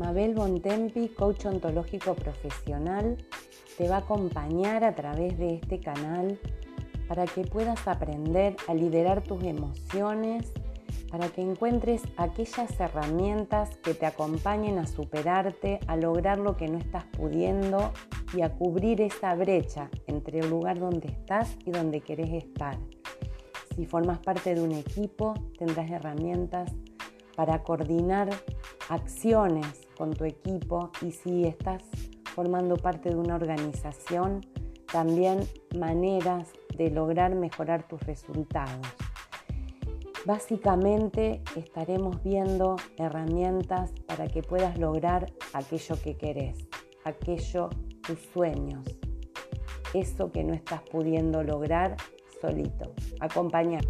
Mabel Bontempi, coach ontológico profesional, te va a acompañar a través de este canal para que puedas aprender a liderar tus emociones, para que encuentres aquellas herramientas que te acompañen a superarte, a lograr lo que no estás pudiendo y a cubrir esa brecha entre el lugar donde estás y donde querés estar. Si formas parte de un equipo, tendrás herramientas para coordinar acciones con tu equipo y si estás formando parte de una organización, también maneras de lograr mejorar tus resultados. Básicamente estaremos viendo herramientas para que puedas lograr aquello que querés, aquello, tus sueños, eso que no estás pudiendo lograr solito. Acompañar.